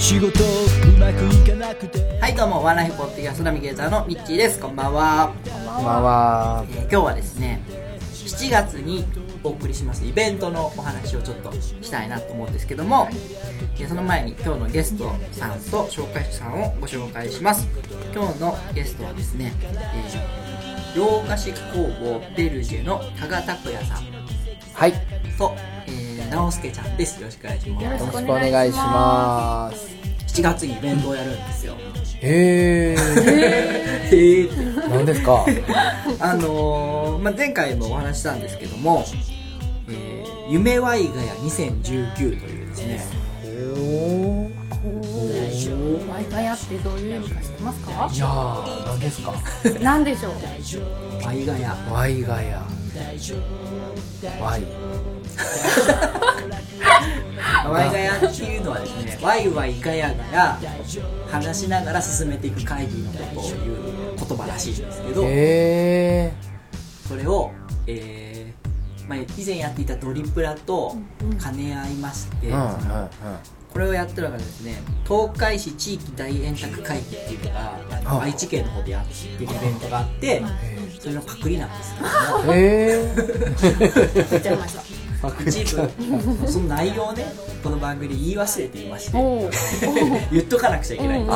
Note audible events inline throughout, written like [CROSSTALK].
仕事うまくいかなくて。はいどうもワンライフポッドキャストナビゲーターのミッチーです。こんばんは、こんばんは。えー今日はですね7月にお送りしますイベントのお話をちょっとしたいなと思うんですけども、えーその前に今日のゲストさんと紹介者さんをご紹介します。今日のゲストはですね、えー洋菓子工房ベルジェの加賀拓也さん。はい。よと、えー、直輔ちゃんです。よろしくお願いします。ろしくお願いします。7月にイベントをやるんですよ。へえ [LAUGHS] へー。って何ですか？[LAUGHS] あのーまあ、前回もお話ししたんですけども「えー夢ワイガヤ2019」というですね。おワイガヤってどういう意味か知ってますか？いやー何ですか？[LAUGHS] 何でしょう？ワイガヤ。ワイガヤ。ワイワイガヤっていうのはですねワイワイガヤガヤ話しながら進めていく会議のことを言う言葉らしいんですけどそれを、えーまあ、以前やっていたドリプラと兼ね合いまして、うんうんうん。これをやってるのがですね東海市地域大円卓会議っていうのがあのあ愛知県の方でやってるイベントがあってそれのパクリなんですけど一部その内容をねこの番組で言い忘れていまして [LAUGHS] 言っとかなくちゃいけない。んで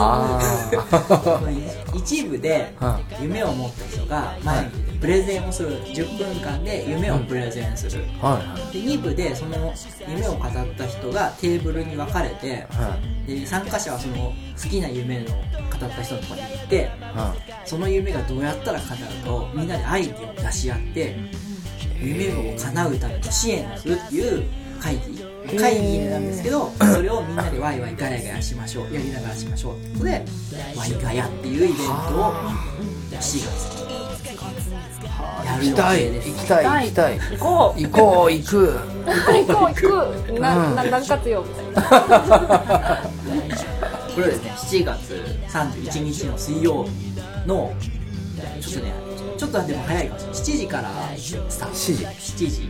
す一部であ夢を持った人が前にプレゼンをする。10分間で夢をプレゼンする。はで2部でその夢を語った人がテーブルに分かれていはい。で参加者はその好きな夢の語った人のところに行ってはその夢がどうやったら叶うかをみんなでアイデアを出し合って夢を叶うための支援をするっていう会議会議なんですけど [LAUGHS] それをみんなでワイワイガヤガヤしましょう。やりながらしましょう。ってことでワイガヤっていうイベントを4月にやる予行きたい定です行きたい。行きたい行こう。行こう。行く行こう。行くな、う。んな何活用みたいなこれはですね7月31日の水曜日のちょっとねちょっとでも早いかもしれない。7時からスタート。7時。7時。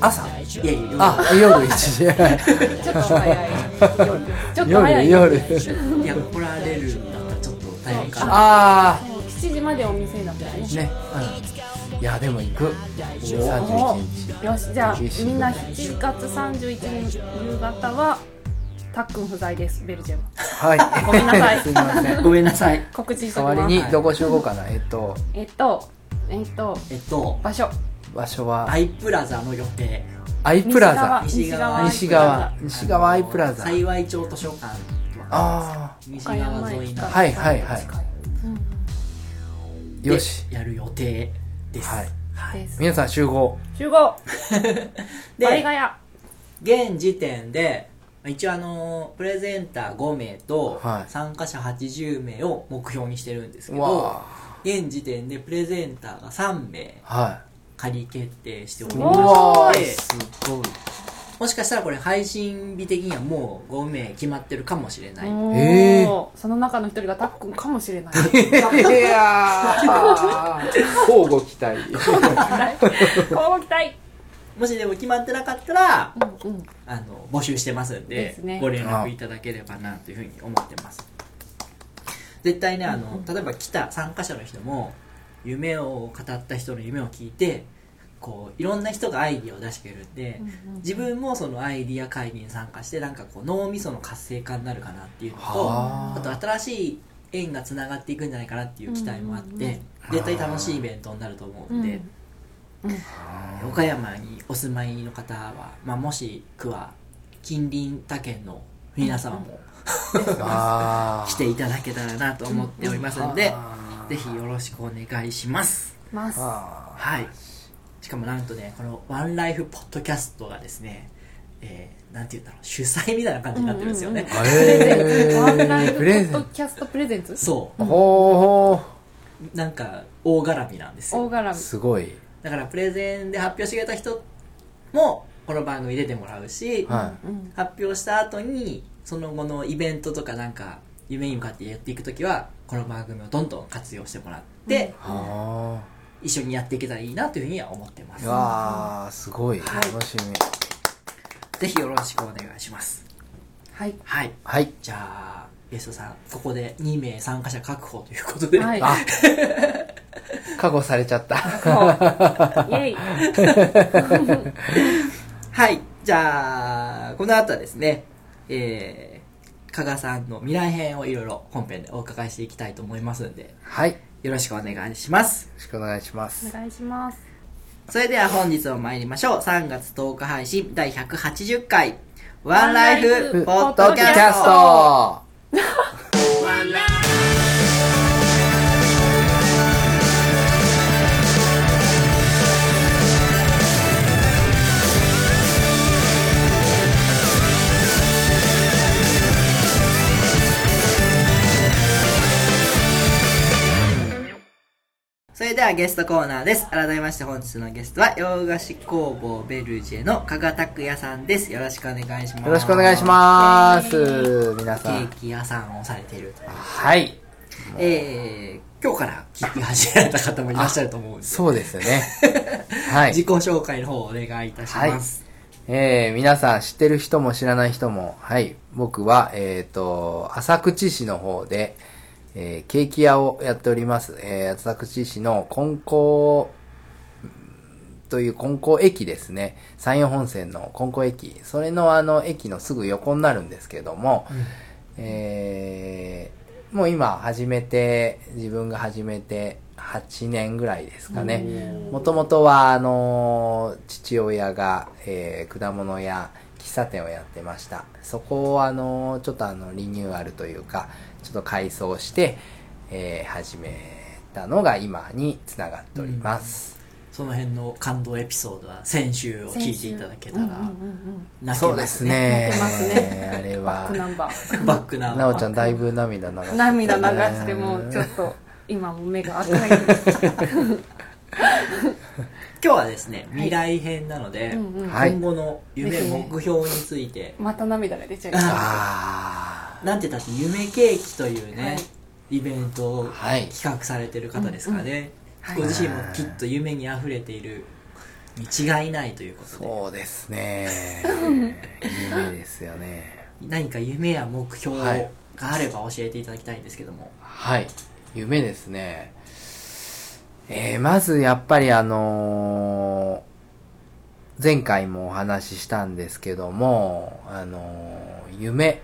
朝？いやいや夜。あ夜1時。[LAUGHS] ちょっと早い。夜ちょっと早い。夜夜。いや怒られるんだったらちょっと大変かな。あ7時までお店だったよね。あね。うん。いやでも行く。31日よしじゃあみんな7月31日夕方はたっくん不在です。ベルジェム。はい。ごめんなさい。[LAUGHS] すいません。ごめんなさい。告知しと代きます。わりにどこしようかな。えっと。えっとえっとえっと場所。場所は？アイプラザの予定。アイプラザ。西側。西側。西側。アイプラザ。幸町図書館。あ西側沿いの。あはいはいはい。でよし。やる予定です。はい。はい。皆さん集合。集合。[LAUGHS] で現時点で一応あのプレゼンター5名とはい。参加者80名を目標にしてるんですけどわ現時点でプレゼンターが3名は仮決定しておりまわー。ですごい。もしかしたらこれ配信日的にはもう5名決まってるかもしれない。おえー。その中の一人がたっくんかもしれない。いやー。交互期待。こう期待。もしでも決まってなかったらうんうん。あの募集してますんでですね。ご連絡いただければなというふうに思ってます絶対ねあの例えば来た参加者の人も夢を語った人の夢を聞いてこういろんな人がアイディアを出してくれるんで、自分もそのアイディア会議に参加してなんかこう脳みその活性化になるかなっていうのとはあ。あと新しい縁がつながっていくんじゃないかなっていう期待もあって、絶対楽しいイベントになると思うんで、岡山にお住まいの方は、まあ、もしくは近隣他県の皆様もあ来ていただけたらなと思っておりますので、あぜひよろしくお願いします。ます。あはい。しかもなんとねこの「ワンライフポッドキャスト」がですね、えー、なんて言うんだろう主催みたいな感じになってるんですよね、うん。ワンライフポッドキャストプレゼンツそう。ほなんか大絡みなんですよ。大絡み。ーすごい。だからプレゼンで発表してくれた人もこの番組出てもらうし、発表した後にその後のイベントとかなんか夢に向かってやっていく時はこの番組をどんどん活用してもらって、いは一緒にやっていけたらいいなというふうには思ってます。あわあすごい。楽しみ。ぜひよろしくお願いします。はい。はい。はい。じゃあゲストさんここで2名参加者確保ということで、はい。あ。確保されちゃった。そうイエイ。[LAUGHS] はい。じゃあ、この後はですね、えー、加賀さんの未来編をいろいろ本編でお伺いしていきたいと思いますんで、はいよよろしくお願いします。ろしくお願いしますお願いしますそれでは本日も参りましょう。3月10日配信第180回、ワンライフポッドキャスト。それではゲストコーナーです。改めまして本日のゲストは、洋菓子工房ベルジェの加賀拓也さんです。よろしくお願いします。よろしくお願いします皆ケさんーキ屋さんをされている。はいえー、今日から聞き始めた方もいらっしゃると思うんです。そうですね [LAUGHS] はい自己紹介の方をお願いいたします。えー、皆さん知ってる人も知らない人も、はい、僕は、えっ、と、浅口市の方で、えーケーキ屋をやっております。えー、浅口市の金光という金光駅ですね。山陽本線の金光駅。それのあの駅のすぐ横になるんですけども、えーもう今始めて、自分が始めて8年ぐらいですかね。もともとは、あの、父親が、えー果物屋、喫茶店をやってました。そこを、あの、ちょっとあの、リニューアルというか、ちょっと改装して、えー始めたのが今につながっております。その辺の感動エピソードは先週を聞いていただけたらうんうんうんうん。泣けそうですますね。ね。泣けますね。あれは。バック、ナンバー。バックな。なおちゃんだいぶ涙流して涙流してもうちょっと今も目が赤い今日はですね、未来編なので、うんうん。はい。今後の夢、ですね目標について、また涙が出ちゃいましたあなんて言ったって夢ケーキというね、はいイベントをはい企画されてる方ですからね、はいご自身もきっと夢にあふれているに違いないということでそうですね。夢ですよね。何か夢や目標がはいあれば教えていただきたいんですけども、はい。夢ですね。えー、まずやっぱりあのー前回もお話ししたんですけども、あのー夢、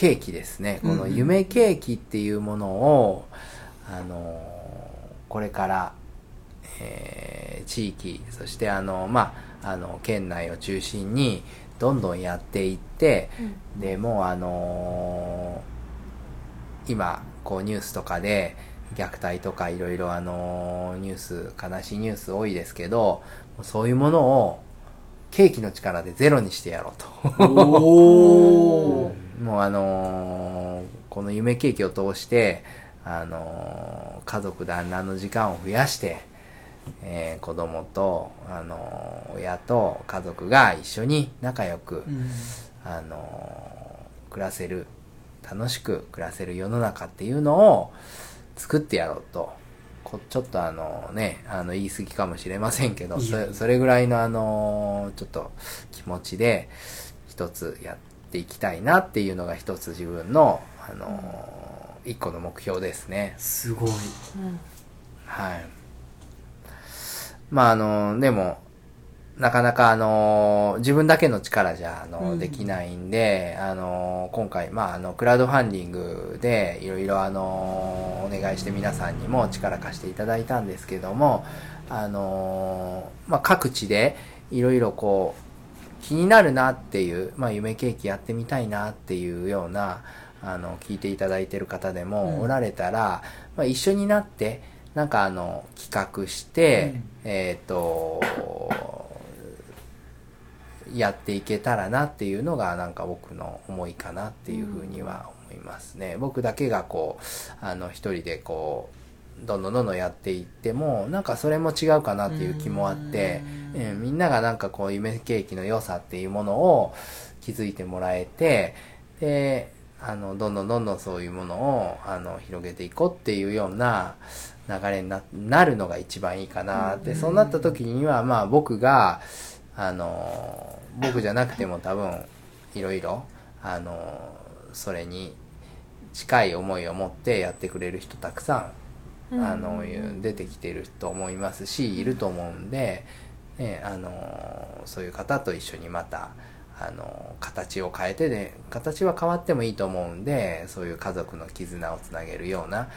ケーキですね。このうんうん夢ケーキっていうものを、あのーこれから、えー地域、そしてあの、まあ、あの、県内を中心に、どんどんやっていって、で、もうあのー今、こうニュースとかで、虐待とかいろいろあのーニュース、悲しいニュース多いですけど、そういうものを、ケーキの力でゼロにしてやろうと。[LAUGHS] もうあのーこの夢ケーキを通して、あのー家族団らんの時間を増やして、えー子供と、あのー親と家族が一緒に仲良く、うんあのー暮らせる、楽しく暮らせる世の中っていうのを作ってやろうと。こちょっとあのね、あの言い過ぎかもしれませんけど、それぐらいのあのちょっと気持ちで一つやっていきたいなっていうのが一つ自分のあの一個の目標ですね。すごいはい。まああの、でも、なかなかあの、自分だけの力じゃあの、うんできないんで、あの、今回、まああの、クラウドファンディングでいろいろあの、お願いして皆さんにも力貸していただいたんですけども、あの、まあ各地でいろいろこう、気になるなっていう、まあ夢ケーキやってみたいなっていうような、あの、聞いていただいてる方でもおられたら、まあ一緒になって、なんかあの、企画して、えっ、と、やっていけたらなっていうのがなんか僕の思いかなっていうふうには思いますね。僕だけがこう、あの一人でこう、どんどんどんどんやっていっても、なんかそれも違うかなっていう気もあって、えーみんながなんかこう夢ケーキの良さっていうものを気づいてもらえて、で、あの、どんどんどんどんそういうものを、あの、広げていこうっていうような流れにななるのが一番いいかなって、そうなった時には、まあ僕が、あの、僕じゃなくても多分、いろいろ、あの、それに近い思いを持ってやってくれる人たくさん、あの、出てきてると思いますし、いると思うんで、ね、あの、そういう方と一緒にまた、あの、形を変えてで、形は変わってもいいと思うんで、そういう家族の絆をつなげるような、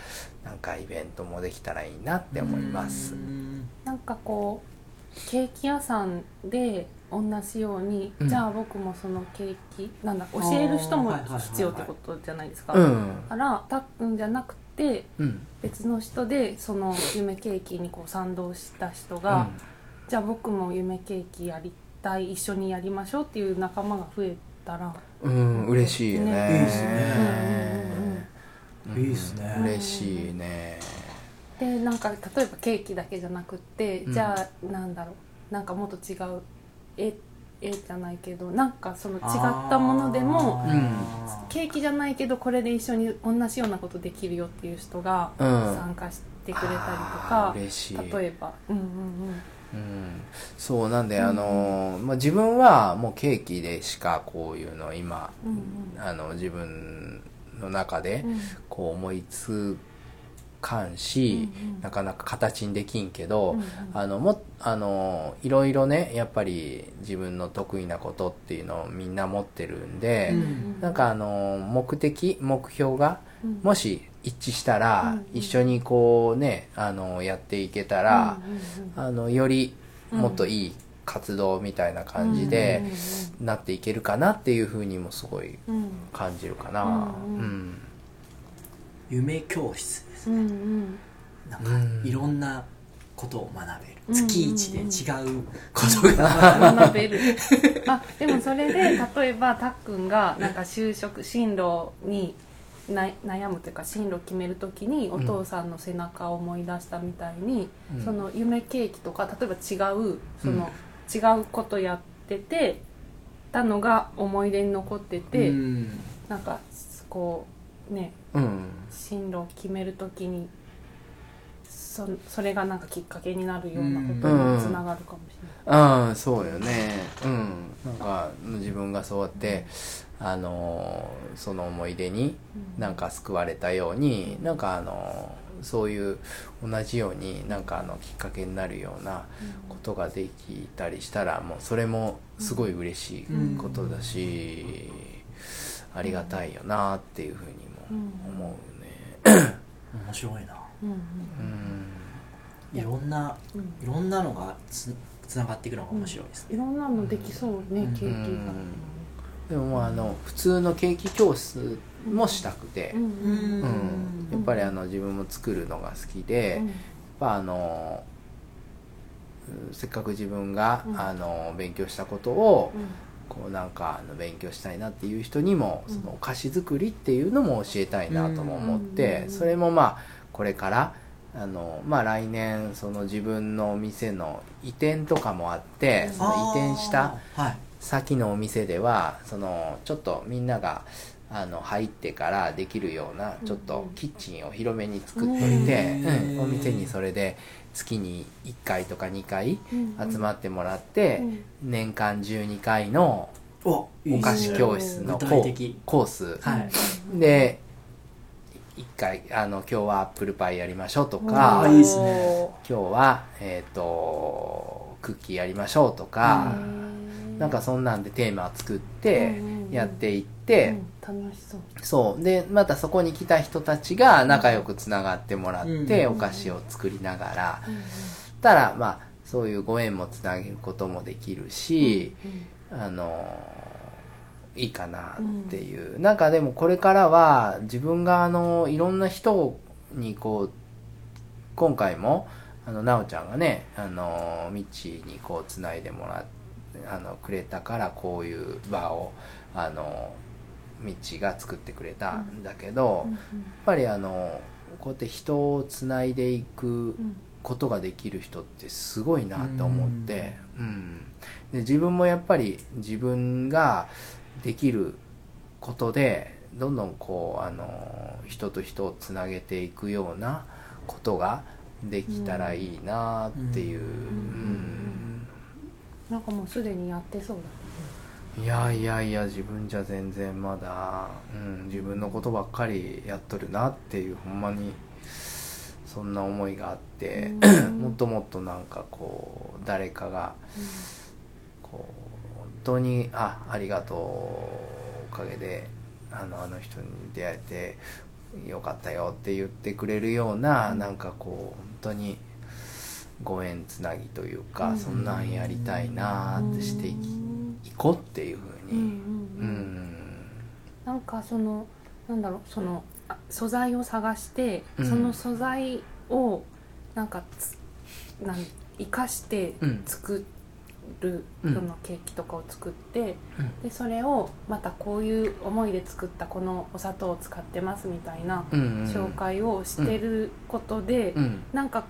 なんかイベントもできたらいいなって思います。う。ん。なんかこうケーキ屋さんで同じように、うん。じゃあ僕もそのケーキなんだ教える人も必要ってことじゃないですか、うん。だからたっくんじゃなくてうん。別の人でその夢ケーキにこう賛同した人が、じゃあ僕も夢ケーキやりたい一緒にやりましょうっていう仲間が増えたらうん、うん、嬉しいよね。ね。いいっすね。うん。いいっすね。嬉しいね。でなんか例えばケーキだけじゃなくって、うん。じゃあなんだろう。なんかもっと違う絵絵じゃないけどなんかその違ったものでもケーキじゃないけどこれで一緒に同じようなことできるよっていう人がうん。参加してくれたりとあかー、嬉しい。例えば。うんうんうん、そうなんで、あのまあ、自分はもうケーキでしかこういうのを今、うんうん。あの自分の中でうん。こう思いつかんし、うんうん。なかなか形にできんけど、うんうん。あのもあのいろいろねやっぱり自分の得意なことっていうのをみんな持ってるんで、うんなんかあの目的目標がうん。もし一致したら、うんうん。一緒にこうねあのやっていけたら、うんうんあのよりもっといい活動みたいな感じでなっていけるかなっていうふうにもすごいうんうん。感じるかな。うんうん。うん。夢教室ですうんうん。なんかうん。いろんなことを学べる、うん。月一で違うことが、学べる。あでもそれで例えばたっくんがなんか就職進路にな悩むというか進路を決めるときにお父さんの背中を思い出したみたいに、うん。その夢ケーキとか例えば違うその、違うことやっててたのが思い出に残ってて、うん。なんかこうねうん進路を決めるときにそそれがなんかきっかけになるようなことにつながるかもしれない。うん、そうよね。うん。なんか、自分がそうやって、あのーその思い出になんか救われたように、なんかあのーそういう同じようになんかあのきっかけになるようなことができたりしたら、もうそれもすごい嬉しいことだし、ありがたいよなっていうふうにも思うね。面白いな。うん。うん。うん。いろんなうん。いろんなのがつつながっていくのが面白いですね、いろんなのできそうね、ケーキが。でもまああの普通のケーキ教室もしたくて、うん。うん。うん。やっぱりあの自分も作るのが好きで、やっぱあのうんせっかく自分が、うん。あの勉強したことを、うんこうなんかあの勉強したいなっていう人にも、うん。そのお菓子作りっていうのも教えたいなとも思って、うんそれもまあこれからあのまあ来年その自分のお店の移転とかもあって、その移転した先のお店ではそのちょっとみんながあの入ってからできるようなちょっとキッチンを広めに作っといて、お店にそれで月に1回とか2回うん集まってもらって、うん。年間12回のお菓子教室の具コー体的。コース、はい。で1回あの今日はアップルパイやりましょうとあ。かーいいですね。今日は、えっとクッキーやりましょうとか、なんかそんなんでテーマを作ってうん。やっていって、うん楽しそう。そう。でまたそこに来た人たちが仲良くつながってもらって、うん。お菓子を作りながら、たらまあそういうご縁もつなげることもできるし、あのいいかなっていう、なんかでもこれからは自分があのいろんな人にこう今回もあのなおちゃんがねあのミッチーにこうつないでもらあのくれたからこういう場をあの道が作ってくれたん。だけど、やっぱりあのこうやって人をつないでいくことができる人ってすごいなと思って、うん。で自分もやっぱり自分ができることでどんどんこうあの人と人をつなげていくようなことができたらいいなっていう、うん。なんかもうすでにやってそういやいやいや自分じゃ全然まだ、うん、自分のことばっかりやっとるなっていうほんまにそんな思いがあって、うん。[CLEARS THROAT] もっともっとなんかこう誰かがこう本当に「あありがとうおかげであのあの人に出会えてよかったよ」って言ってくれるような、なんかこう本当にご縁つなぎというか、うん。そんなんやりたいなーってしていきうんいこうっていうふうに、うんなんかそのなんだろうそのあ素材を探して、うん。その素材をなんかつなん生かしてうん。作る、うん。そのケーキとかを作って、うん。でそれをまたこういう思いで作ったこのお砂糖を使ってますみたいな紹介をしてることで、うん。なんか、うん、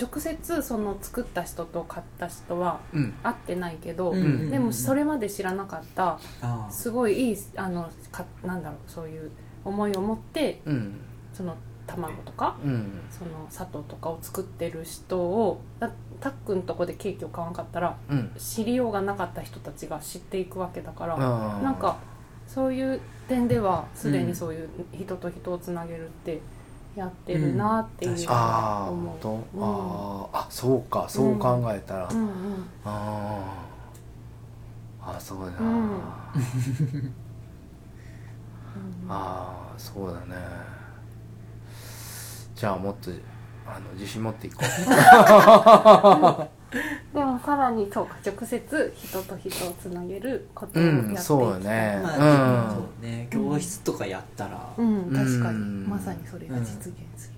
直接その作った人と買った人はうん。会ってないけど、うん。でもそれまで知らなかったあーすごいいいあのかなんだろうそういう思いを持ってうん。その卵とかうん。その砂糖とかを作ってる人をだたっくんとこでケーキを買わんかったらうん。知りようがなかった人たちが知っていくわけだから、あーなんかそういう点ではすでにそういう人と人をつなげるってやってるなっていうのうん。はああ思本う。当、ああそうか。そう考えたら、うん。うん。あああそうだな、うん。[LAUGHS] ああそうだね。じゃあもっとあの自信持っていこう [LAUGHS] [LAUGHS] でもさらにそうか直接人と人をつなげることをやっていきたい、うんそうね。まうん。あ、そうね。教室とかやったら、うん。確かにうんまさにそれが実現する、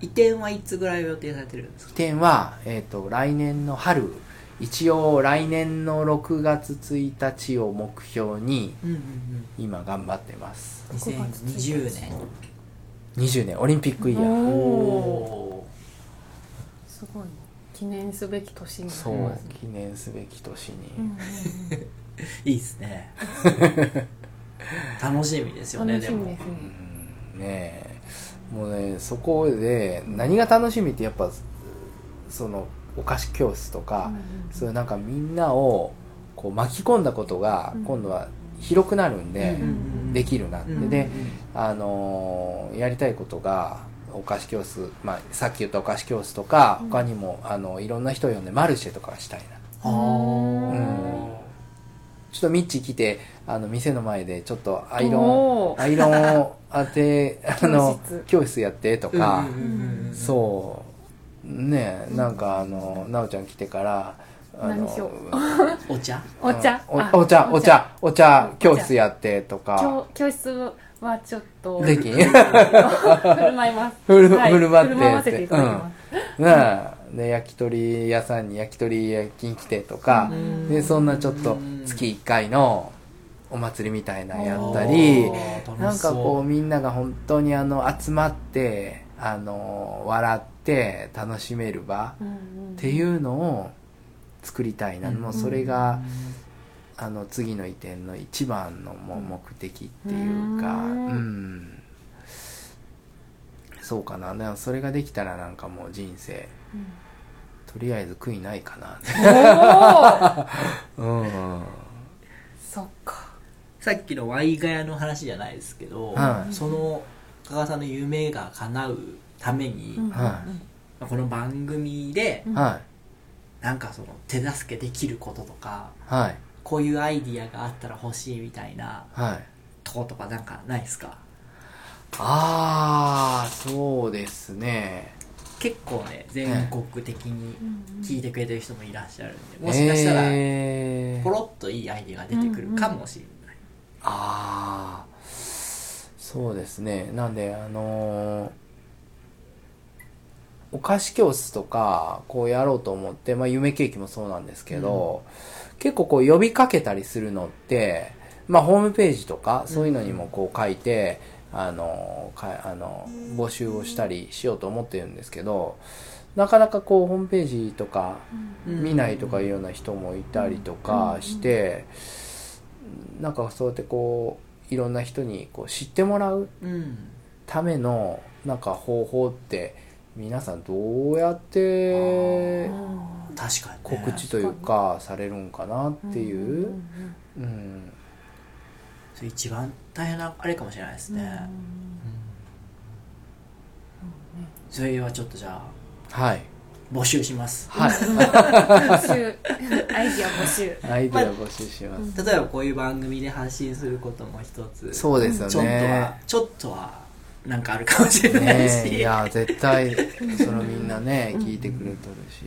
移転はいつぐらい予定されてるんですか？点は、えー、と来年の春。一応来年の6月1日を目標にうんうん今頑張ってます。うん2020年。20年。オリンピックイヤー。おおすごいね記念すべき年になそうりますね。記念すべき年に、うんうん [LAUGHS] いい [LAUGHS] ですね。楽しみですうんよねでも楽しみですね。うん。ねえ。もうねそこで何が楽しみってやっぱそのお菓子教室とか、そういうなんかみんなをこう巻き込んだことがうん。今度は広くなるんで、うんうんうんできるなって、うんで、あのーやりたいことがお菓子教室、まあ、さっき言ったお菓子教室とか、うん。他にもあのいろんな人呼んでマルシェとかしたいな。あうん。ーちょっとミッチ来てあの店の前でちょっとアイロンアイロンを当て [LAUGHS] あの教室。やってとか、そう。ねえなんかあの奈緒ちゃん来てからあの何しよう。お茶？お茶。お茶。お茶お茶お茶。教室やってとか。教教室はちょっとできん？振る舞います。[LAUGHS] 振るはい。振る舞って。振る舞わせていただきます、ねえで焼き鳥屋さんに焼き鳥焼きに来てとかうん。でそんなちょっと月1回のお祭りみたいなのやったりなんかこうみんなが本当にあの集まってあの笑って楽しめる場うんうんっていうのを作りたいな、うんもうそれがあの次の移転の一番のもう目的っていうかううん。んそうかな。だからそれができたらなんかもう人生うん。とりあえず悔いないかな。[LAUGHS] うん。そっか。さっきのワイガヤの話じゃないですけど、はい。その加賀さんの夢が叶うために、うん。はこの番組でうんはなんかその手助けできることとかいはいこういうアイディアがあったら欲しいみたいなはい。とことかなんかないですか？ああそうですね。結構ね全国的にうん聞いてくれてる人もいらっしゃるんでもしかしたらえー。ポロッといいアイディアが出てくるかもしれない、ああそうですね。なんであのーお菓子教室とかこうやろうと思って、まあ、夢ケーキもそうなんですけど、結構こう呼びかけたりするのって、まあ、ホームページとかそういうのにもこう書いて、あのかあの募集をしたりしようと思ってるんですけどなかなかこうホームページとかうん。見ないとかいうような人もいたりとかして、なんかそうやってこういろんな人にこう知ってもらううん。ためのなんか方法って皆さんどうやって確かに、ね、告知というかされるんかなっていう、うん、それ一番大変なあれかもしれないですね、それはちょっとじゃあはい。募集します。はい。募集。アイディア募集。アイデア募集します、例えばこういう番組で発信することも一つ。そうですよちょっとはねちょっとはなんかあるかもしれないねし、え。いや絶対そのみんなね聞いてくれとるし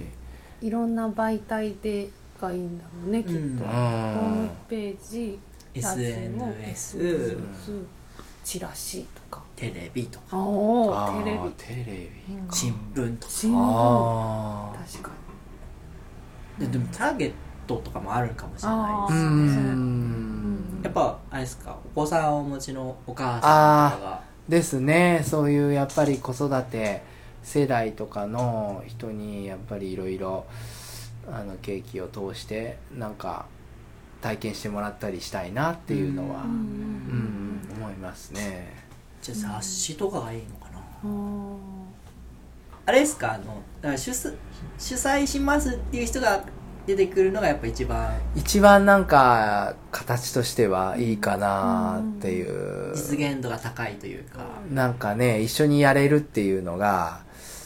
いろんな媒体でがいいんだろうねきっと、うんホうームんページ SNS チラシとか。テレビとか。テレビ。ーテレビ新聞とか。新聞。あ確かででもターゲットとかもあるかもしれないですん。やっぱあれですか？お子さんをお持ちのお母さんとかが。ですね。そういうやっぱり子育て世代とかの人にやっぱりいろいろあのケーキを通してなんか体験してもらったりしたいなっていうのは、ううんん思いますね。じゃあ雑誌とかがいいのかな、ああれですか？あのだから主催主催しますっていう人が出てくるのがやっぱ一番。一番なんか形としてはいいかなっていう、実現度が高いというか、なんかね一緒にやれるっていうのが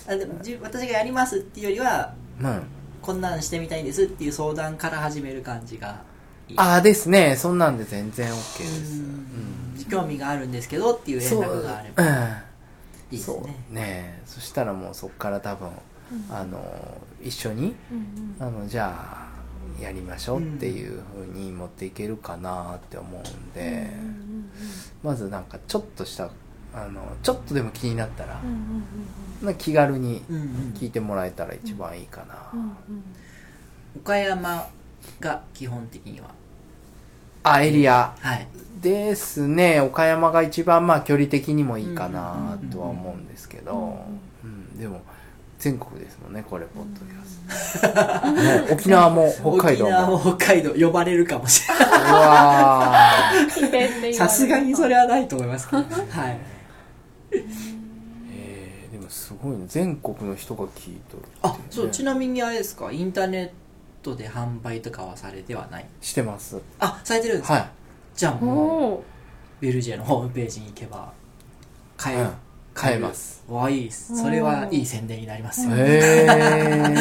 あでもじ私がやりますっていうよりはうん。こんなんしてみたいんですっていう相談から始める感じがいい。ああですね。そんなんで全然 OK です。うん。興味があるんですけどっていう連絡があれば。う。んいいですそうね。ねそしたらもうそこから多分、あの一緒にうんあのじゃあやりましょうっていう風に持っていけるかなって思うんで、まずなんかちょっとしたあのちょっとでも気になったら、ま気軽に聞いてもらえたら一番いいかな、岡山が基本的には？あエリア。はい。ですね。岡山が一番まあ距離的にもいいかなとは思うんですけど、うんでも全国ですもんねこれポッドキャスト、ね沖縄も北海道沖縄もも北海道呼ばれるかもしれない。[LAUGHS] さすがにそれはないと思いますけどはいえー。でもすごいね。全国の人が聞いとるっていあそうねちなみにあれですか？インターネットで販売とかはされてはない？してます。あされてるんですか、はい。じゃあもうベルジェのホームページに行けば買える、うん買えます。わいいです。それはいい宣伝になりますよ、へえなり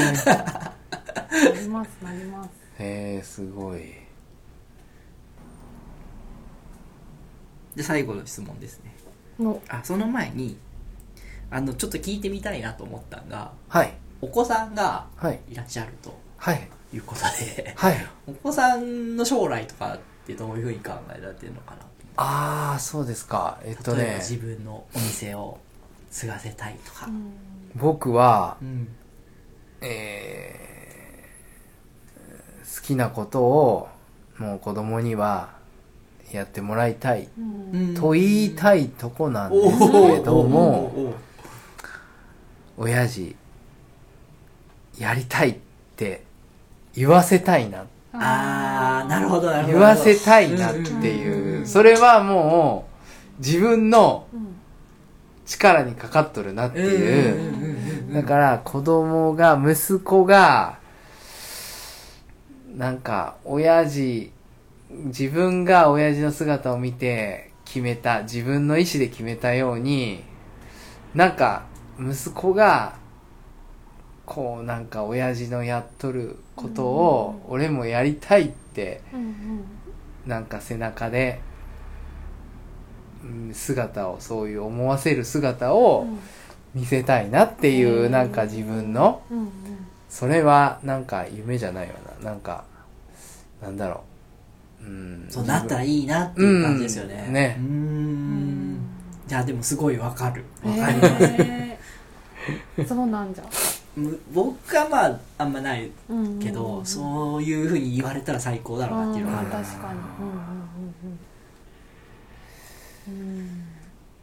ますなりますへえすごい。で最後の質問ですねの。あその前にあのちょっと聞いてみたいなと思ったのがはい。お子さんがはい。いらっしゃるとはい。いうことではい。お子さんの将来とかってどういうふうに考えられてるのかな？ああそうですか。えっとね。例えば自分のお店を継がせたいとか、僕はうん。えー好きなことをもう子供にはやってもらいたい。うん。と言いたいとこなんですけども親父やりたいって言わせたいな。ああなるほどなるほど。言わせたいなってう。ん。いうそれはもう自分のうん力にかかっとるなっていう。だから子供が息子がなんか親父自分が親父の姿を見て決めた自分の意思で決めたようになんか息子がこうなんか親父のやっとることを俺もやりたいってうんなんか背中でうん姿をそういう思わせる姿を見せたいなっていうなんか自分の。それはなんか夢じゃないよな。なんかなんだろう。うんそうなったらいいなっていう感じですよね。うん。ねうーん。いや、でもすごいわかる。わうんかります。へそうなんじゃ。む僕はまああんまないうんうんうん。けど、そういうふうに言われたら最高だろうなっていうのがある。確かに。うんうんうんうんうん。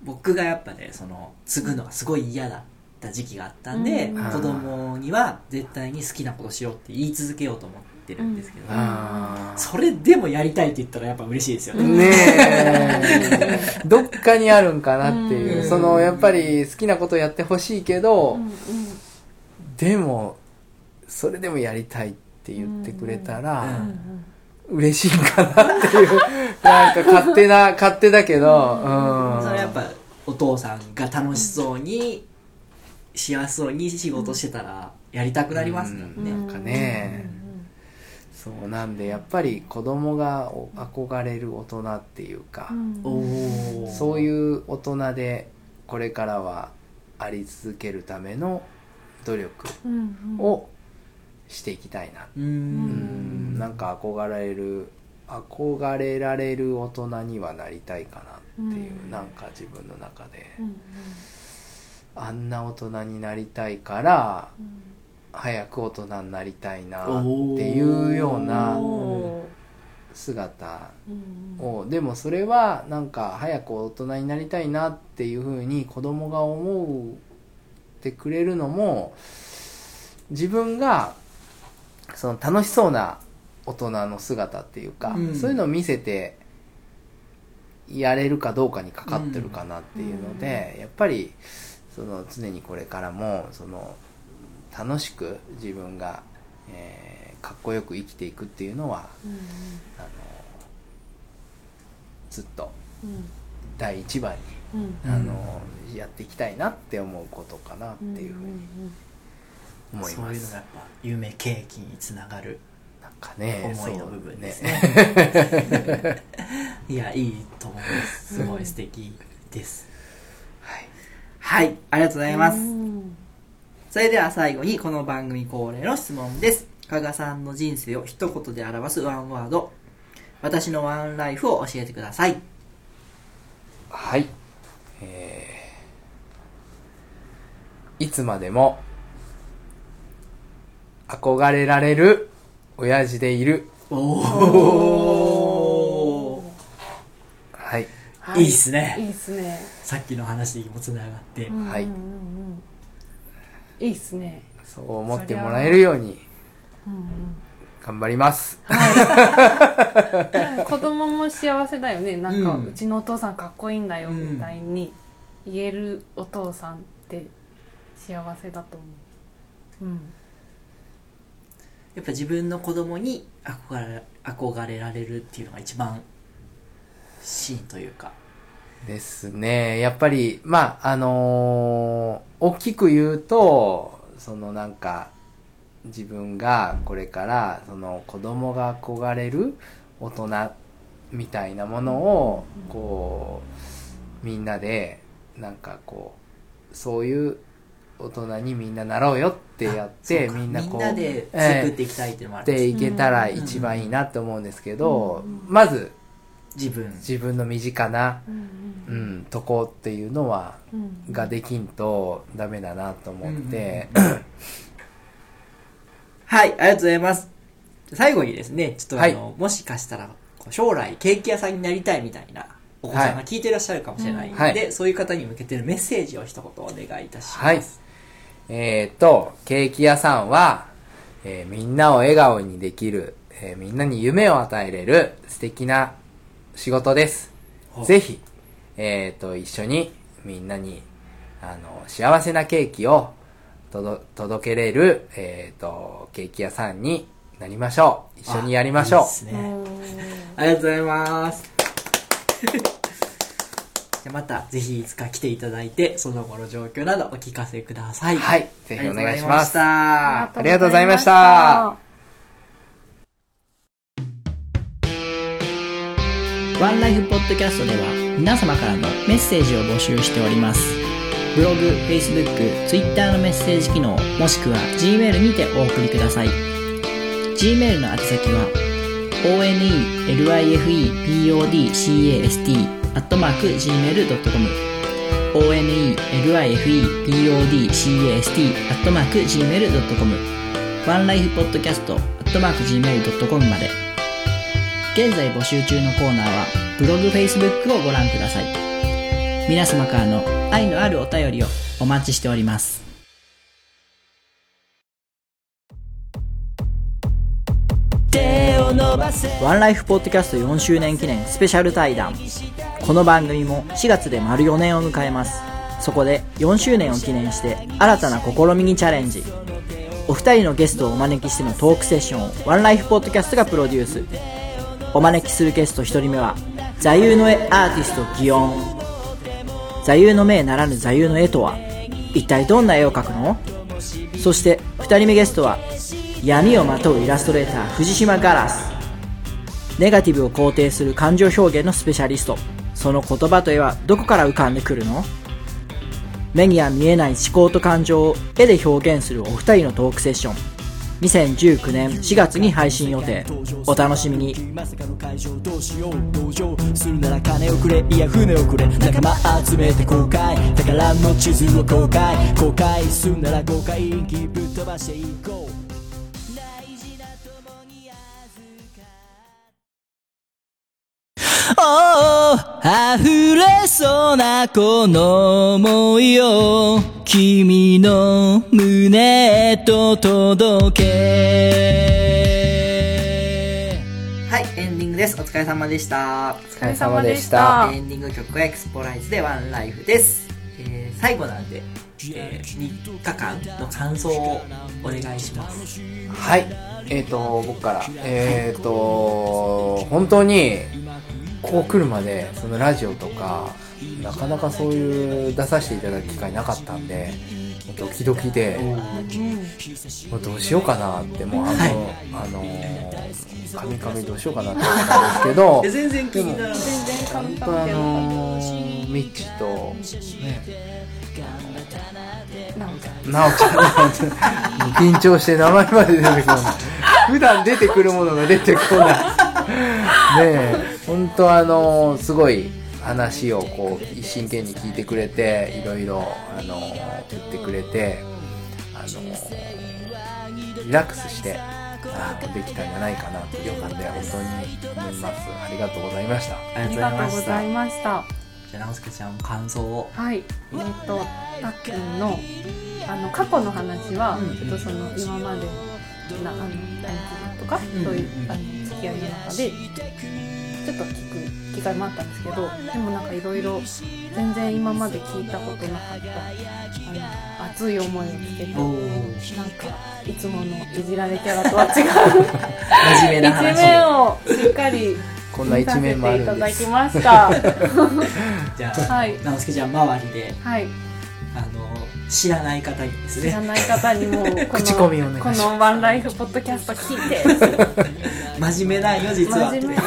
僕がやっぱねその継ぐのがすごい嫌だった時期があったんで、うん。子供には絶対に好きなことしろって言い続けようと思ってるんですけど、あそれでもやりたいって言ったらやっぱ嬉しいですよーね、ねえ。[LAUGHS] どっかにあるんかなっていう、うん。そのやっぱり好きなことやってほしいけど、うんうん。でもそれでもやりたいって言ってくれたら、うん。嬉しいんかなっていう。[LAUGHS] なんか勝手な勝手だけど、うん、それやっぱお父さんが楽しそうに幸せそうに仕事してたらやりたくなりますもんね、うん。なんかね。そうなんでやっぱり子供がお憧れる大人っていうか、うん。そういう大人でこれからはあり続けるための努力をしていきたいな、ううん。ん。なんか憧れる憧れられる大人にはなりたいかなっていう、うん。なんか自分の中で、うんあんな大人になりたいからうん早く大人になりたいなっていうような姿うんうん。をでもそれはなんか早く大人になりたいなっていうふうに子供が思ってくれるのも自分がその楽しそうな大人の姿っていうか、うん。そういうのを見せてやれるかどうかにかかってるかなっていうので、やっぱりその常にこれからもその楽しく自分が、えーかっこよく生きていくっていうのはうんあのずっとうん。第一番に、うん。あのやっていきたいなって思うことかなっていうふうに思いそうます、いうのがやっぱ夢ケーキにつながるなんかね思いの部分ですそうね。[LAUGHS] いやいいと思います。すごい素敵です、はいはいありがとうございます、うん。それでは最後にこの番組恒例の質問です。加賀さんの人生を一言で表すワンワード。私のワンライフを教えてください。はい。えーいつまでも憧れられる親父でいる。おおはい。いいっすね。いいっすね。さっきの話にもつながって、はいうんうんうんうん。い。いっすね。そう思ってもらえるようにうんうん頑張ります。[LAUGHS] 子供も幸せだよね。なんか、ううんちのお父さんかっこいいんだようん。みたいに言えるお父さんって幸せだと思う。うん。やっぱ自分の子供に憧れ憧れられるっていうのが一番シーンというかですね。やっぱり、まあ、あのー大きく言うと、そのなんか、自分がこれから、その子供が憧れる大人みたいなものを、こう、みんなで、なんかこう、そういう大人にみんななろうよってやって、みんなこう、みんなでええ作っていきたいっていうのもあっるんですていけたら一番いいなって思うんですけど、うん。まず自分。自分の身近な、うんうん、とこっていうのは、うんができんとダメだなと思って、はいありがとうございます。最後にですねちょっとあの、はもしかしたら将来ケーキ屋さんになりたいみたいなお子さんが聞いていらっしゃるかもしれないので、はい。そういう方に向けてのメッセージを一言お願いいたします、はい。えっ、と、ケーキ屋さんは、えーみんなを笑顔にできる、えーみんなに夢を与えれる素敵な仕事です。ぜひ、えっ、と、一緒にみんなに、あの、幸せなケーキを届届けれる、えっ、と、ケーキ屋さんになりましょう。一緒にやりましょう。あいいねうんありがとうございます。[LAUGHS] じゃあまたぜひいつか来ていただいて、その後の状況などお聞かせください。はいぜひお願いしますありがとうございましたワンライフポッドキャストでは皆様からのメッセージを募集しております。ブログ、Facebook、Twitter のメッセージ機能、もしくは Gmail にてお送りください。Gmail の宛先は onelifepodcast.gmail.com onelifepodcast.gmail.com ワンライフポッドキャスト .gmail.com まで現在募集中のコーナーはブログ Facebook をご覧ください。皆様からの愛のあるお便りをお待ちしております。ワンライフポッドキャスト4周年記念スペシャル対談。この番組も4月で丸4年を迎えます。そこで4周年を記念して新たな試みにチャレンジ。お二人のゲストをお招きしてのトークセッションをワンライフポッドキャストがプロデュース。お招きするゲスト1人目は座右の絵アーティスト祇園。座右の銘ならぬ座右の絵とは一体どんな絵を描くの？そして2人目ゲストは闇をまとうイラストレーター藤島ガラス。ネガティブを肯定する感情表現のスペシャリスト。その言葉と絵はどこから浮かんでくるの？目には見えない思考と感情を絵で表現するお二人のトークセッション。2019年4月に配信予定。お楽しみに。どうしよう同情するなら金をくれいや船をくれ。仲間集めて宝の地図を公開。するならぶっ飛ばしていこう。おお溢れなこの想いを君の胸へと届けはいエンディングですお疲れ様でしたお疲れ様でした。エンディング曲はエクスポライズでワンライフです、えー最後なんで、え3日間の感想をお願いしますはい。えっ、と、僕から。えっ、と、本当に、ここ来るまで、そのラジオとか、なかなかそういう出させていただく機会なかったんで、ドキドキで、もうどうしようかなって、もうあの、あのー、カミカミどうしようかなって思ったんですけど、え [LAUGHS] 全然気にならない全然あのー、ミッチと、ね、なんかなおちゃん、なおちゃん、緊張して名前まで出てこない。[LAUGHS] 普段出てくるものが出てこない。ねえ、本当あのすごい話をこう、真剣に聞いてくれて、いろいろ、あの言ってくれて、あのリラックスして、あのできたんじゃないかなという感じで、本当に思います。ありがとうございました。あありがとうございました。じゃあ直輔ちゃんも感想を？はい。えっ、とたっくんのあの過去の話は、うん。ちょっとその今までなあの何とか、うん。そういうあの付き合いの中でちょっと聞く機会もあったんですけどでもなんかいろいろ全然今まで聞いたことなかったあの熱い思いを聞けておなんーかいつものいじられキャラとは違う。真面目な一話面をしっかりこんな一面もあるんです。ただきました。[LAUGHS] じゃあ、はい。直輔ちゃん周りではい。あの知らない方にですね。知らない方にもこの口コミお願いします。このワンライフポッドキャスト聞いて。真面目なんよ実は。真面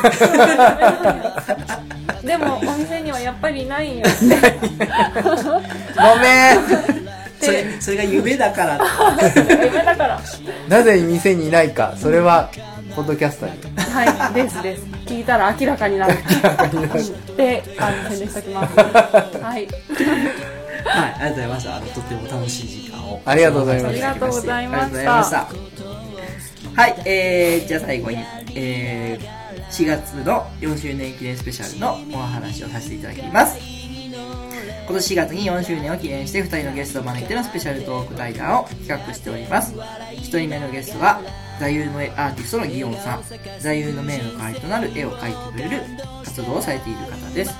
目。でもお店にはやっぱりないんよごめん。それそれが夢だから。夢だから。なぜ店にいないか、それは、ポッドキャスターに。はいですです。聞いたら明らかになる。うんであの宣伝しておきます。はいはい、ありがとうございました。あのとっても楽しい時間を。ありがとうございましたありがとうございましたありがとうございました。はい、えー、じゃあ最後に、えー、4月の4周年記念スペシャルのお話をさせていただきます。今年4月に4周年を記念して2人のゲストを招いてのスペシャルトーク対談を企画しております。1人目のゲストは、座右の絵アーティストのギオンさん。座右の銘の代わりとなる絵を描いてくれる活動をされている方です。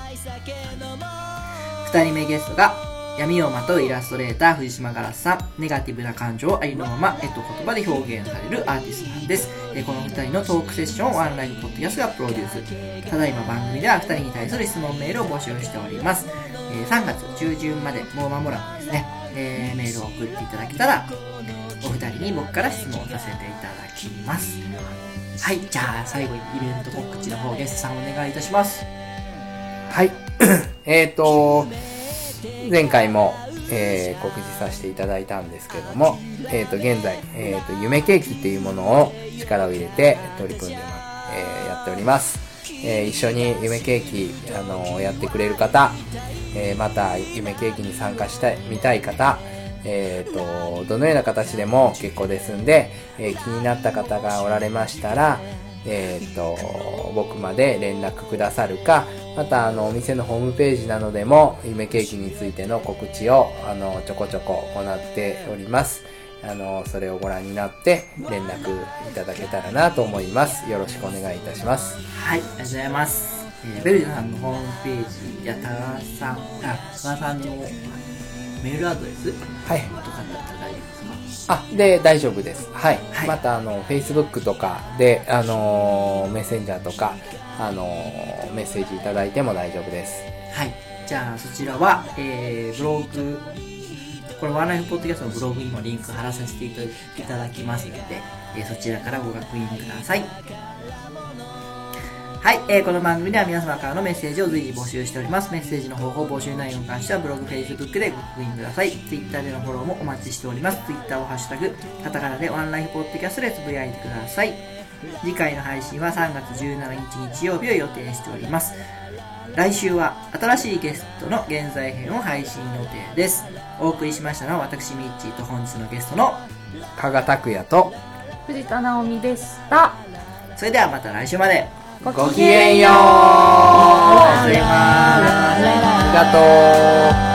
2人目ゲストが闇をまとうイラストレーター藤島ガラスさん。ネガティブな感情をありのまま絵と言葉で表現されるアーティストなんです。えこの2人のトークセッションをワンライフポッドキャストがプロデュース。ただいま番組では2人に対する質問メールを募集しております、えー3月中旬までもう間もなくですね、えーメールを送っていただけたらお二人に僕から質問させていただきます。はいじゃあ最後にイベント告知の方ゲストさんお願いいたします。はい。[CLEARS THROAT] えっと、前回も、えー告知させていただいたんですけども、えっ、と、現在、えっ、と、夢ケーキっていうものを力を入れて取り組んで、えやっております。え一緒に夢ケーキ、あのやってくれる方、えまた夢ケーキに参加したい、見たい方、えっ、と、どのような形でも結構ですんで、え気になった方がおられましたら、えっ、と、僕まで連絡くださるか、また、あの、お店のホームページなどでも、夢ケーキについての告知を、あの、ちょこちょこ行っております。あの、それをご覧になって、連絡いただけたらなと思います。よろしくお願いいたします。はい、ありがとうございます。えーベルジさんのホームページや多賀さん、あ、多賀さんのメールアドレスはい。とかだったらあ、で、大丈夫です。はい。はいまた、あの、Facebook とかで、あのーメッセンジャーとか、あのーメッセージいただいても大丈夫です。はい。じゃあ、そちらは、えー、ブログ、これ、ワンライフポッドキャストのブログにもリンク貼らさせていただきますので、えーそちらからご確認ください。はい、えーこの番組では皆様からのメッセージを随時募集しております。メッセージの方法、募集内容に関してはブログ、Facebook でご確認ください。Twitter でのフォローもお待ちしております。Twitter をハッシュタグ、カタカナでワンライフポッドキャストでつぶやいてください。次回の配信は3月17日日曜日を予定しております。来週は新しいゲストの現在編を配信予定です。お送りしましたのは私、ミッチーと本日のゲストの、加賀拓也と、藤田直美でしたそれではまた来週まで。ごきげんよう。ありがとう